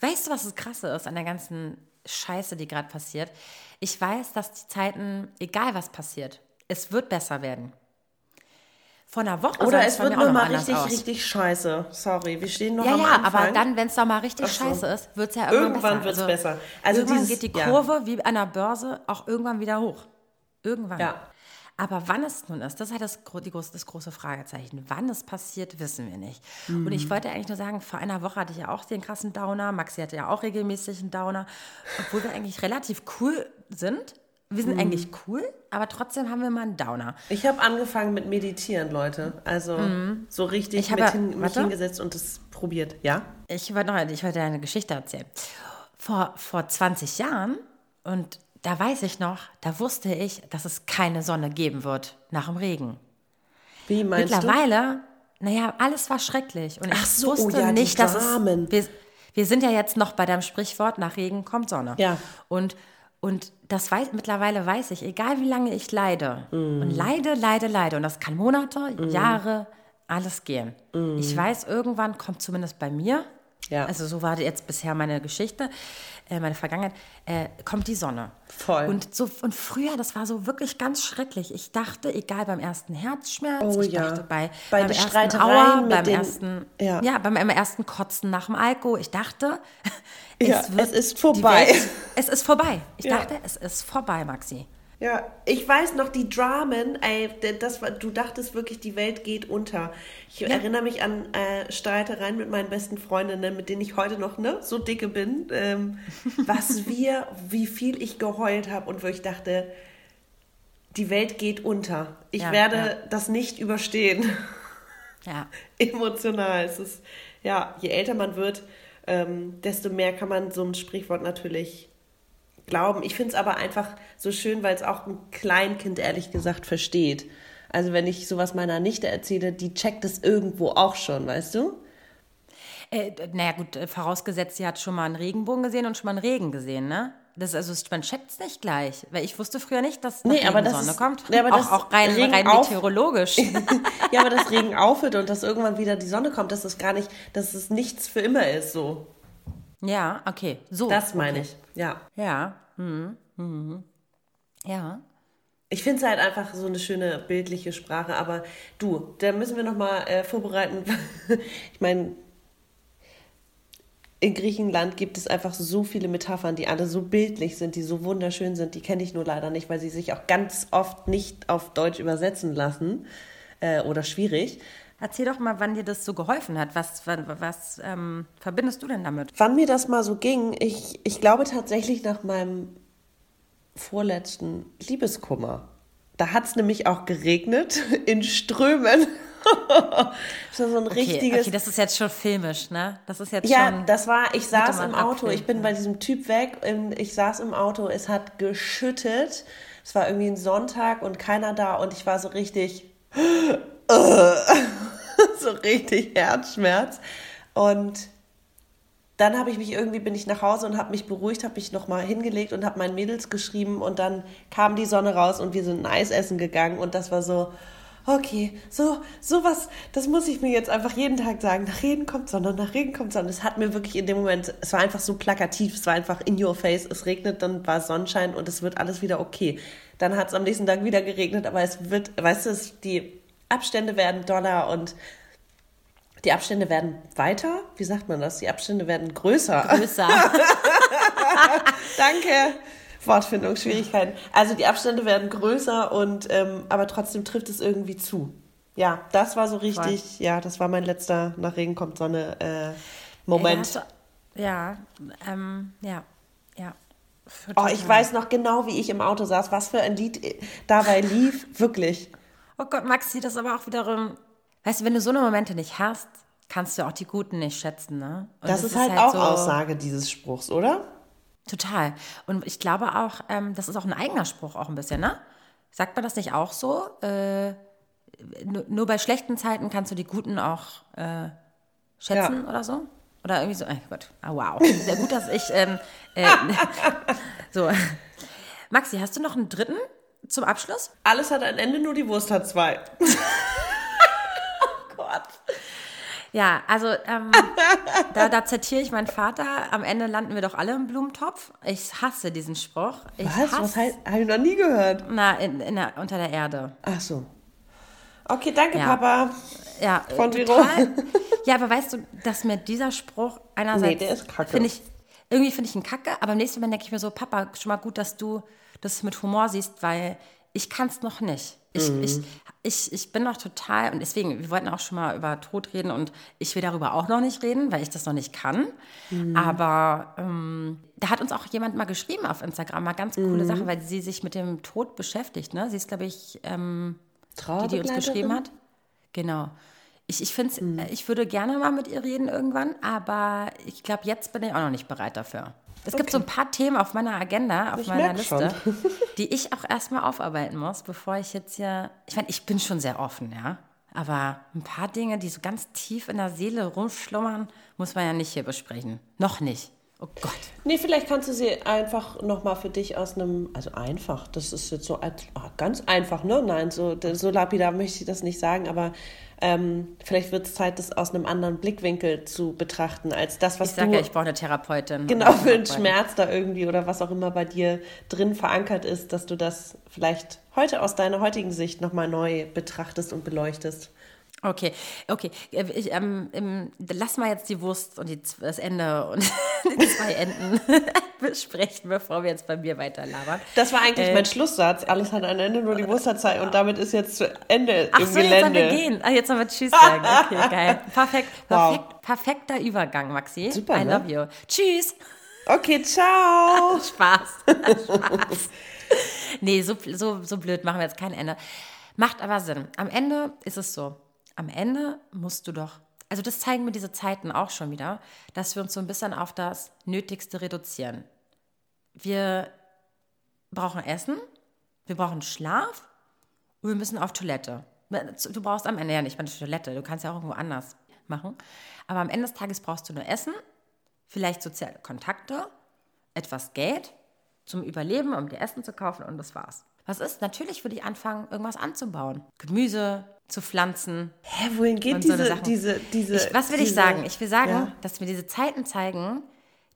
weißt du, was das Krasse ist an der ganzen Scheiße, die gerade passiert? Ich weiß, dass die Zeiten, egal was passiert, es wird besser werden. Vor einer Woche Oder es wird nur mal richtig, aus. richtig scheiße. Sorry, wir stehen noch ja, am ja, Anfang. Ja, aber dann, wenn es doch mal richtig so. scheiße ist, wird es ja irgendwann, irgendwann besser. Irgendwann wird es also, besser. Also irgendwann dieses, geht die Kurve ja. wie an der Börse auch irgendwann wieder hoch. Irgendwann. Ja. Aber wann es nun ist, das ist halt das, die, das große Fragezeichen. Wann es passiert, wissen wir nicht. Mhm. Und ich wollte eigentlich nur sagen, vor einer Woche hatte ich ja auch den krassen Downer. Maxi hatte ja auch regelmäßig einen Downer. Obwohl wir eigentlich relativ cool sind. Wir sind mhm. eigentlich cool, aber trotzdem haben wir mal einen Downer. Ich habe angefangen mit Meditieren, Leute. Also mhm. so richtig ich habe, hin, mich hingesetzt und das probiert. Ja? Ich wollte noch ich wollte eine Geschichte erzählen. Vor, vor 20 Jahren, und da weiß ich noch, da wusste ich, dass es keine Sonne geben wird nach dem Regen. Wie meinst Mittlerweile, du? naja, alles war schrecklich. Und Ach ich so, wusste oh ja, nicht, dass es, wir, wir sind ja jetzt noch bei deinem Sprichwort, nach Regen kommt Sonne. Ja. Und und das weiß, mittlerweile weiß ich, egal wie lange ich leide, mm. und leide, leide, leide, und das kann Monate, mm. Jahre, alles gehen. Mm. Ich weiß, irgendwann kommt zumindest bei mir, ja. also so war jetzt bisher meine Geschichte, äh, meine Vergangenheit, äh, kommt die Sonne. Voll. Und, so, und früher, das war so wirklich ganz schrecklich. Ich dachte, egal beim ersten Herzschmerz, oh, ich ja. dachte bei, bei beim ersten Auer, beim den, ersten, ja. ja, beim ersten Kotzen nach dem Alkohol, ich dachte, es, ja, es ist vorbei. Welt, es ist vorbei. Ich dachte, es ist vorbei, Maxi. Ja, ich weiß noch die Dramen, ey, das war, du dachtest wirklich, die Welt geht unter. Ich ja. erinnere mich an äh, Streitereien mit meinen besten Freundinnen, mit denen ich heute noch ne, so dicke bin, ähm, was wir, wie viel ich geheult habe und wo ich dachte, die Welt geht unter. Ich ja, werde ja. das nicht überstehen. Ja. Emotional. Es ist, ja, je älter man wird, ähm, desto mehr kann man so ein Sprichwort natürlich glauben. Ich finde es aber einfach so schön, weil es auch ein Kleinkind ehrlich gesagt versteht. Also wenn ich sowas meiner Nichte erzähle, die checkt es irgendwo auch schon, weißt du? Äh, naja gut, äh, vorausgesetzt, sie hat schon mal einen Regenbogen gesehen und schon mal einen Regen gesehen, ne? Das, also man checkt es nicht gleich, weil ich wusste früher nicht, dass nee, aber das Sonne ist, kommt. Nee, aber auch, auch rein, rein meteorologisch. ja, aber das Regen aufhört und dass irgendwann wieder die Sonne kommt, dass es gar nicht, dass es nichts für immer ist, so. Ja, okay, so. Das meine okay. ich, ja. Ja, mhm. Mhm. ja. Ich finde es halt einfach so eine schöne bildliche Sprache, aber du, da müssen wir nochmal äh, vorbereiten. ich meine, in Griechenland gibt es einfach so viele Metaphern, die alle so bildlich sind, die so wunderschön sind. Die kenne ich nur leider nicht, weil sie sich auch ganz oft nicht auf Deutsch übersetzen lassen äh, oder schwierig. Erzähl doch mal, wann dir das so geholfen hat. Was, was, was ähm, verbindest du denn damit? Wann mir das mal so ging, ich, ich glaube tatsächlich nach meinem vorletzten Liebeskummer. Da hat es nämlich auch geregnet in Strömen. so ein okay, richtiges. Okay, das ist jetzt schon filmisch, ne? Das ist jetzt ja, schon. Ja, das war. Ich saß im Auto. Ich bin bei diesem Typ weg. Ich saß im Auto. Es hat geschüttet. Es war irgendwie ein Sonntag und keiner da und ich war so richtig. so richtig Herzschmerz. Und dann habe ich mich irgendwie, bin ich nach Hause und habe mich beruhigt, habe mich nochmal hingelegt und habe meinen Mädels geschrieben und dann kam die Sonne raus und wir sind ein Eis essen gegangen und das war so, okay, so, sowas, das muss ich mir jetzt einfach jeden Tag sagen. Nach Regen kommt Sonne, nach Regen kommt Sonne. Es hat mir wirklich in dem Moment, es war einfach so plakativ, es war einfach in your face, es regnet, dann war Sonnenschein und es wird alles wieder okay. Dann hat es am nächsten Tag wieder geregnet, aber es wird, weißt du, die Abstände werden doller und die Abstände werden weiter. Wie sagt man das? Die Abstände werden größer. Größer. Danke. Wortfindungsschwierigkeiten. Also die Abstände werden größer und ähm, aber trotzdem trifft es irgendwie zu. Ja, das war so richtig. Voll. Ja, das war mein letzter nach Regen kommt Sonne äh, Moment. Ja, ja, ähm, ja, ja. Oh, ich weiß noch genau, wie ich im Auto saß, was für ein Lied dabei lief, wirklich. Oh Gott, Maxi, das aber auch wiederum. Weißt du, wenn du so eine Momente nicht hast, kannst du auch die guten nicht schätzen, ne? Das, das, ist halt, halt auch so Aussage dieses Spruchs, oder? Total. Und ich glaube auch, ähm, das ist auch ein eigener Spruch auch ein bisschen, ne? Sagt man das nicht auch so? Äh, nur, nur, bei schlechten Zeiten kannst du die guten auch äh, schätzen ja. oder so? Oder irgendwie so, oh Gott, oh, wow. Sehr gut, dass ich, ähm, äh, so. Maxi, hast du noch einen dritten zum Abschluss? Alles hat ein Ende, nur die Wurst hat zwei. Ja, also ähm, da, da zitiere ich meinen Vater. Am Ende landen wir doch alle im Blumentopf. Ich hasse diesen Spruch. Ich Was? Hasse, Was heißt? Habe ich noch nie gehört. Na, in, in der, unter der Erde. Ach so. Okay, danke, ja. Papa. Ja, von total, Ja, aber weißt du, dass mir dieser Spruch einerseits. Nee, der ist kacke. Find ich, irgendwie finde ich ihn kacke, aber am nächsten Mal denke ich mir so, Papa, schon mal gut, dass du das mit Humor siehst, weil ich kann es noch nicht. Ich, mhm. ich, ich, ich bin noch total, und deswegen, wir wollten auch schon mal über Tod reden und ich will darüber auch noch nicht reden, weil ich das noch nicht kann. Mhm. Aber ähm, da hat uns auch jemand mal geschrieben auf Instagram, mal ganz coole mhm. Sache, weil sie sich mit dem Tod beschäftigt. Ne? Sie ist, glaube ich, ähm, die, die uns geschrieben hat. Genau. Ich, ich finde, mhm. ich würde gerne mal mit ihr reden irgendwann, aber ich glaube, jetzt bin ich auch noch nicht bereit dafür. Es gibt so ein paar Themen auf meiner Agenda, auf ich meiner Liste, die ich auch erstmal aufarbeiten muss, bevor ich jetzt hier. Ich meine, ich bin schon sehr offen, ja. Aber ein paar Dinge, die so ganz tief in der Seele rumschlummern, muss man ja nicht hier besprechen. Noch nicht. Oh Gott. Nee, vielleicht kannst du sie einfach nochmal für dich aus einem, also einfach, das ist jetzt so ah, ganz einfach, ne? Nein, so, so lapidar möchte ich das nicht sagen, aber ähm, vielleicht wird es Zeit, das aus einem anderen Blickwinkel zu betrachten, als das, was ich sag du... ja, ich brauche eine Therapeutin. Genau, für den Schmerz da irgendwie oder was auch immer bei dir drin verankert ist, dass du das vielleicht heute aus deiner heutigen Sicht nochmal neu betrachtest und beleuchtest. Okay, okay. Äh, ich, ähm, im, lass mal jetzt die Wurst und die, das Ende und die zwei Enden besprechen, bevor wir jetzt bei mir weiter labern. Das war eigentlich äh, mein Schlusssatz. Alles hat ein Ende, nur die Wurst hat Zeit. Und damit ist jetzt zu Ende Ach im so, Gelände. jetzt haben wir gehen. Ach, jetzt haben wir Tschüss sagen. Okay, geil. Perfekt, perfekt, wow. perfekter Übergang, Maxi. Super, I ne? love you. Tschüss. Okay, ciao. Spaß. Spaß. Nee, so, so, so blöd machen wir jetzt kein Ende. Macht aber Sinn. Am Ende ist es so am Ende musst du doch, also das zeigen mir diese Zeiten auch schon wieder, dass wir uns so ein bisschen auf das Nötigste reduzieren. Wir brauchen Essen, wir brauchen Schlaf und wir müssen auf Toilette. Du brauchst am Ende ja nicht mal eine Toilette, du kannst ja auch irgendwo anders machen. Aber am Ende des Tages brauchst du nur Essen, vielleicht soziale Kontakte, etwas Geld zum Überleben, um dir Essen zu kaufen und das war's. Was ist? Natürlich würde ich anfangen, irgendwas anzubauen. Gemüse, zu pflanzen. Hä, wohin geht diese, so diese, diese, ich, Was will diese, ich sagen? Ich will sagen, ja. dass mir diese Zeiten zeigen,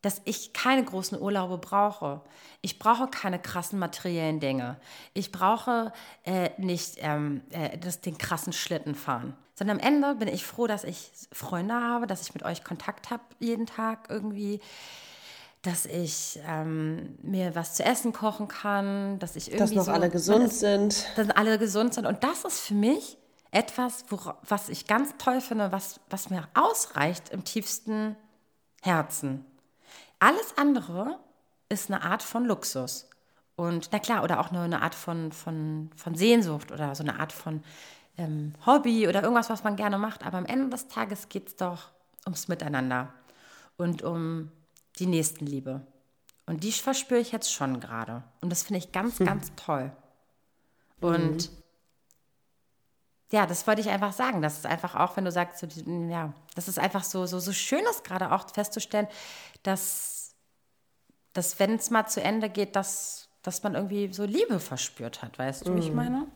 dass ich keine großen Urlaube brauche. Ich brauche keine krassen materiellen Dinge. Ich brauche äh, nicht ähm, äh, das, den krassen Schlitten fahren. Sondern am Ende bin ich froh, dass ich Freunde habe, dass ich mit euch Kontakt habe jeden Tag irgendwie dass ich ähm, mir was zu essen kochen kann, dass ich irgendwie. Dass noch so, alle gesund ist, sind. Dass alle gesund sind. Und das ist für mich etwas, wo, was ich ganz toll finde, was, was mir ausreicht im tiefsten Herzen. Alles andere ist eine Art von Luxus. Und na klar, oder auch nur eine Art von, von, von Sehnsucht oder so eine Art von ähm, Hobby oder irgendwas, was man gerne macht. Aber am Ende des Tages geht es doch ums Miteinander und um die Nächstenliebe. Und die verspüre ich jetzt schon gerade. Und das finde ich ganz, hm. ganz toll. Und mhm. ja, das wollte ich einfach sagen. Das ist einfach auch, wenn du sagst, so, ja, das ist einfach so, so, so schön ist gerade auch festzustellen, dass, dass wenn es mal zu Ende geht, dass, dass man irgendwie so Liebe verspürt hat, weißt du, wie ich mhm. meine?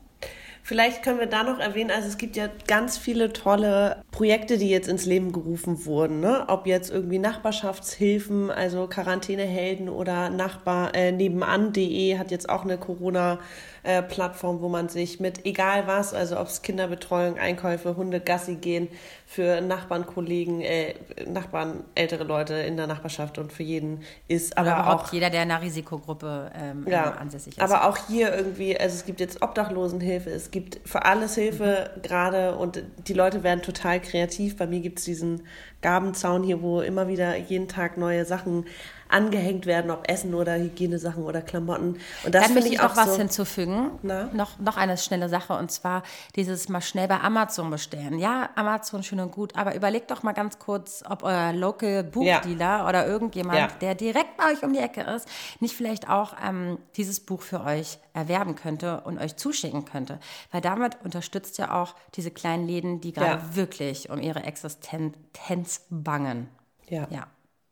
Vielleicht können wir da noch erwähnen, also es gibt ja ganz viele tolle Projekte, die jetzt ins Leben gerufen wurden. Ne? Ob jetzt irgendwie Nachbarschaftshilfen, also Quarantänehelden oder Nachbar äh, nebenan.de hat jetzt auch eine Corona- äh, Plattform, wo man sich mit egal was, also ob es Kinderbetreuung, Einkäufe, Hunde, Gassi gehen, für Nachbarn, Kollegen, äh, Nachbarn, ältere Leute in der Nachbarschaft und für jeden ist. Aber Oder auch jeder, der in einer Risikogruppe ähm, ja, ansässig ist. Aber auch hier irgendwie, also es gibt jetzt Obdachlosenhilfe, es gibt für alles Hilfe mhm. gerade und die Leute werden total kreativ. Bei mir gibt es diesen Gabenzaun hier, wo immer wieder jeden Tag neue Sachen angehängt werden, ob Essen oder Hygienesachen oder Klamotten. Und das Dann möchte ich auch was so hinzufügen. Noch, noch eine schnelle Sache und zwar dieses mal schnell bei Amazon bestellen. Ja, Amazon schön und gut, aber überlegt doch mal ganz kurz, ob euer Local Buchdealer ja. oder irgendjemand, ja. der direkt bei euch um die Ecke ist, nicht vielleicht auch ähm, dieses Buch für euch erwerben könnte und euch zuschicken könnte. Weil damit unterstützt ihr auch diese kleinen Läden, die gerade ja. wirklich um ihre Existenz bangen. Ja. ja.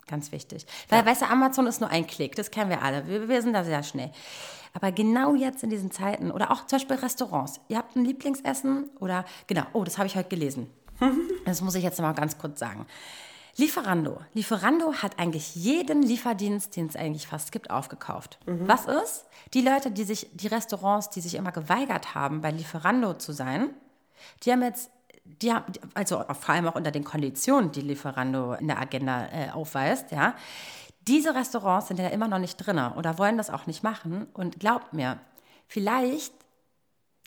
Ganz wichtig. Weil, ja. weißt du, Amazon ist nur ein Klick, das kennen wir alle. Wir, wir sind da sehr schnell. Aber genau jetzt in diesen Zeiten oder auch zum Beispiel Restaurants. Ihr habt ein Lieblingsessen oder, genau, oh, das habe ich heute gelesen. das muss ich jetzt mal ganz kurz sagen. Lieferando. Lieferando hat eigentlich jeden Lieferdienst, den es eigentlich fast gibt, aufgekauft. Mhm. Was ist? Die Leute, die sich, die Restaurants, die sich immer geweigert haben, bei Lieferando zu sein, die haben jetzt die haben, also vor allem auch unter den Konditionen, die Lieferando in der Agenda äh, aufweist, ja, diese Restaurants sind ja immer noch nicht drin oder wollen das auch nicht machen. Und glaubt mir, vielleicht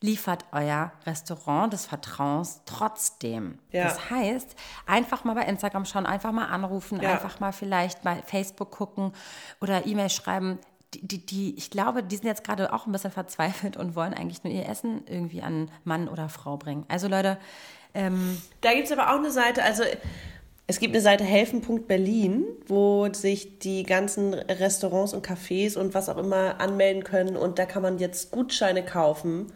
liefert euer Restaurant des Vertrauens trotzdem. Ja. Das heißt, einfach mal bei Instagram schauen, einfach mal anrufen, ja. einfach mal vielleicht bei Facebook gucken oder E-Mail schreiben. Die, die, die, ich glaube, die sind jetzt gerade auch ein bisschen verzweifelt und wollen eigentlich nur ihr Essen irgendwie an Mann oder Frau bringen. Also Leute, ähm, da gibt es aber auch eine Seite, also es gibt eine Seite helfen.berlin, wo sich die ganzen Restaurants und Cafés und was auch immer anmelden können und da kann man jetzt Gutscheine kaufen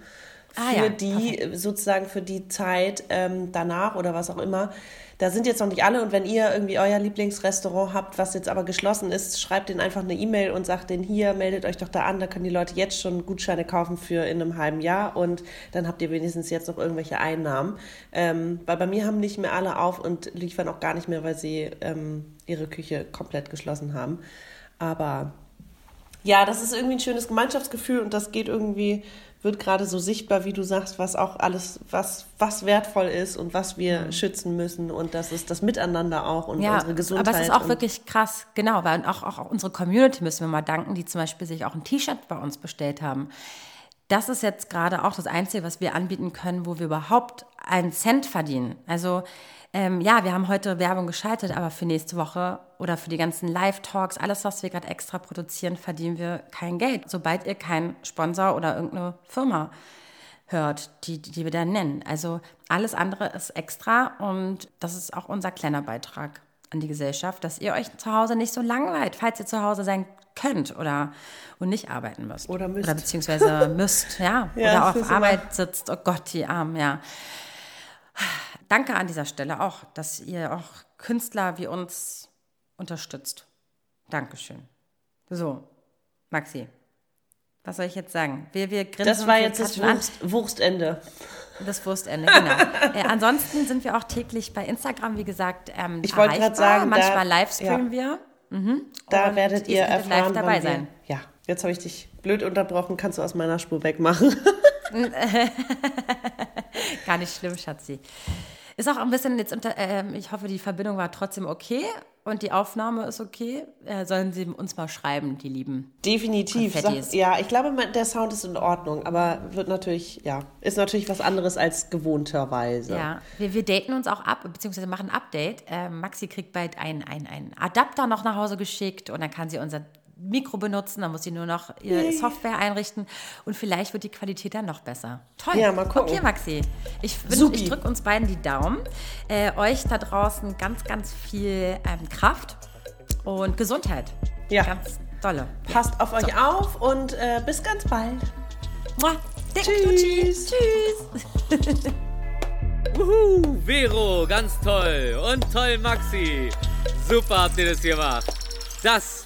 ah für ja. die, Perfekt. sozusagen für die Zeit ähm, danach oder was auch immer da sind jetzt noch nicht alle und wenn ihr irgendwie euer Lieblingsrestaurant habt, was jetzt aber geschlossen ist, schreibt denen einfach eine E-Mail und sagt denen hier, meldet euch doch da an, da können die Leute jetzt schon Gutscheine kaufen für in einem halben Jahr und dann habt ihr wenigstens jetzt noch irgendwelche Einnahmen. Ähm, weil bei mir haben nicht mehr alle auf und liefern auch gar nicht mehr, weil sie ähm, ihre Küche komplett geschlossen haben. Aber ja, das ist irgendwie ein schönes Gemeinschaftsgefühl und das geht irgendwie wird gerade so sichtbar, wie du sagst, was auch alles, was, was wertvoll ist und was wir mhm. schützen müssen. Und das ist das Miteinander auch und ja, unsere Gesundheit. Aber es ist auch wirklich krass, genau, weil auch, auch unsere Community müssen wir mal danken, die zum Beispiel sich auch ein T-Shirt bei uns bestellt haben. Das ist jetzt gerade auch das Einzige, was wir anbieten können, wo wir überhaupt einen Cent verdienen. Also ähm, ja, wir haben heute Werbung geschaltet, aber für nächste Woche oder für die ganzen Live-Talks, alles, was wir gerade extra produzieren, verdienen wir kein Geld. Sobald ihr keinen Sponsor oder irgendeine Firma hört, die, die wir dann nennen. Also alles andere ist extra und das ist auch unser kleiner Beitrag an die Gesellschaft, dass ihr euch zu Hause nicht so langweilt, falls ihr zu Hause sein könnt oder und nicht arbeiten müsst. Oder müsst. Oder beziehungsweise müsst, ja. ja oder auf Arbeit sitzt, oh Gott, die Armen, ja danke an dieser Stelle auch, dass ihr auch Künstler wie uns unterstützt. Dankeschön. So, Maxi, was soll ich jetzt sagen? Wir, wir grinsen das war jetzt das Wurst, Wurstende. Das Wurstende, genau. äh, ansonsten sind wir auch täglich bei Instagram, wie gesagt, ähm, ich wollte gerade sagen, manchmal da, livestreamen ja. wir. Mhm. Da werdet ihr erfahren, live dabei sein. Ja, jetzt habe ich dich blöd unterbrochen. Kannst du aus meiner Spur wegmachen? Gar nicht schlimm, Schatzi. Ist auch ein bisschen jetzt unter, äh, ich hoffe, die Verbindung war trotzdem okay und die Aufnahme ist okay. Äh, sollen Sie uns mal schreiben, die Lieben? Definitiv. Sag, ja, ich glaube, der Sound ist in Ordnung, aber wird natürlich, ja, ist natürlich was anderes als gewohnterweise. Ja, wir, wir daten uns auch ab, beziehungsweise machen ein Update. Äh, Maxi kriegt bald einen ein Adapter noch nach Hause geschickt und dann kann sie unser Mikro benutzen, dann muss sie nur noch ihre Software einrichten und vielleicht wird die Qualität dann noch besser. Toll. Ja, mal gucken. Okay, Maxi. Ich, ich drücke uns beiden die Daumen. Äh, euch da draußen ganz, ganz viel ähm, Kraft und Gesundheit. Ja. Ganz dolle. Passt ja. auf euch so. auf und äh, bis ganz bald. Mua. Tschüss. Tschüss. Juhu, Vero, ganz toll. Und toll, Maxi. Super habt ihr das gemacht. Das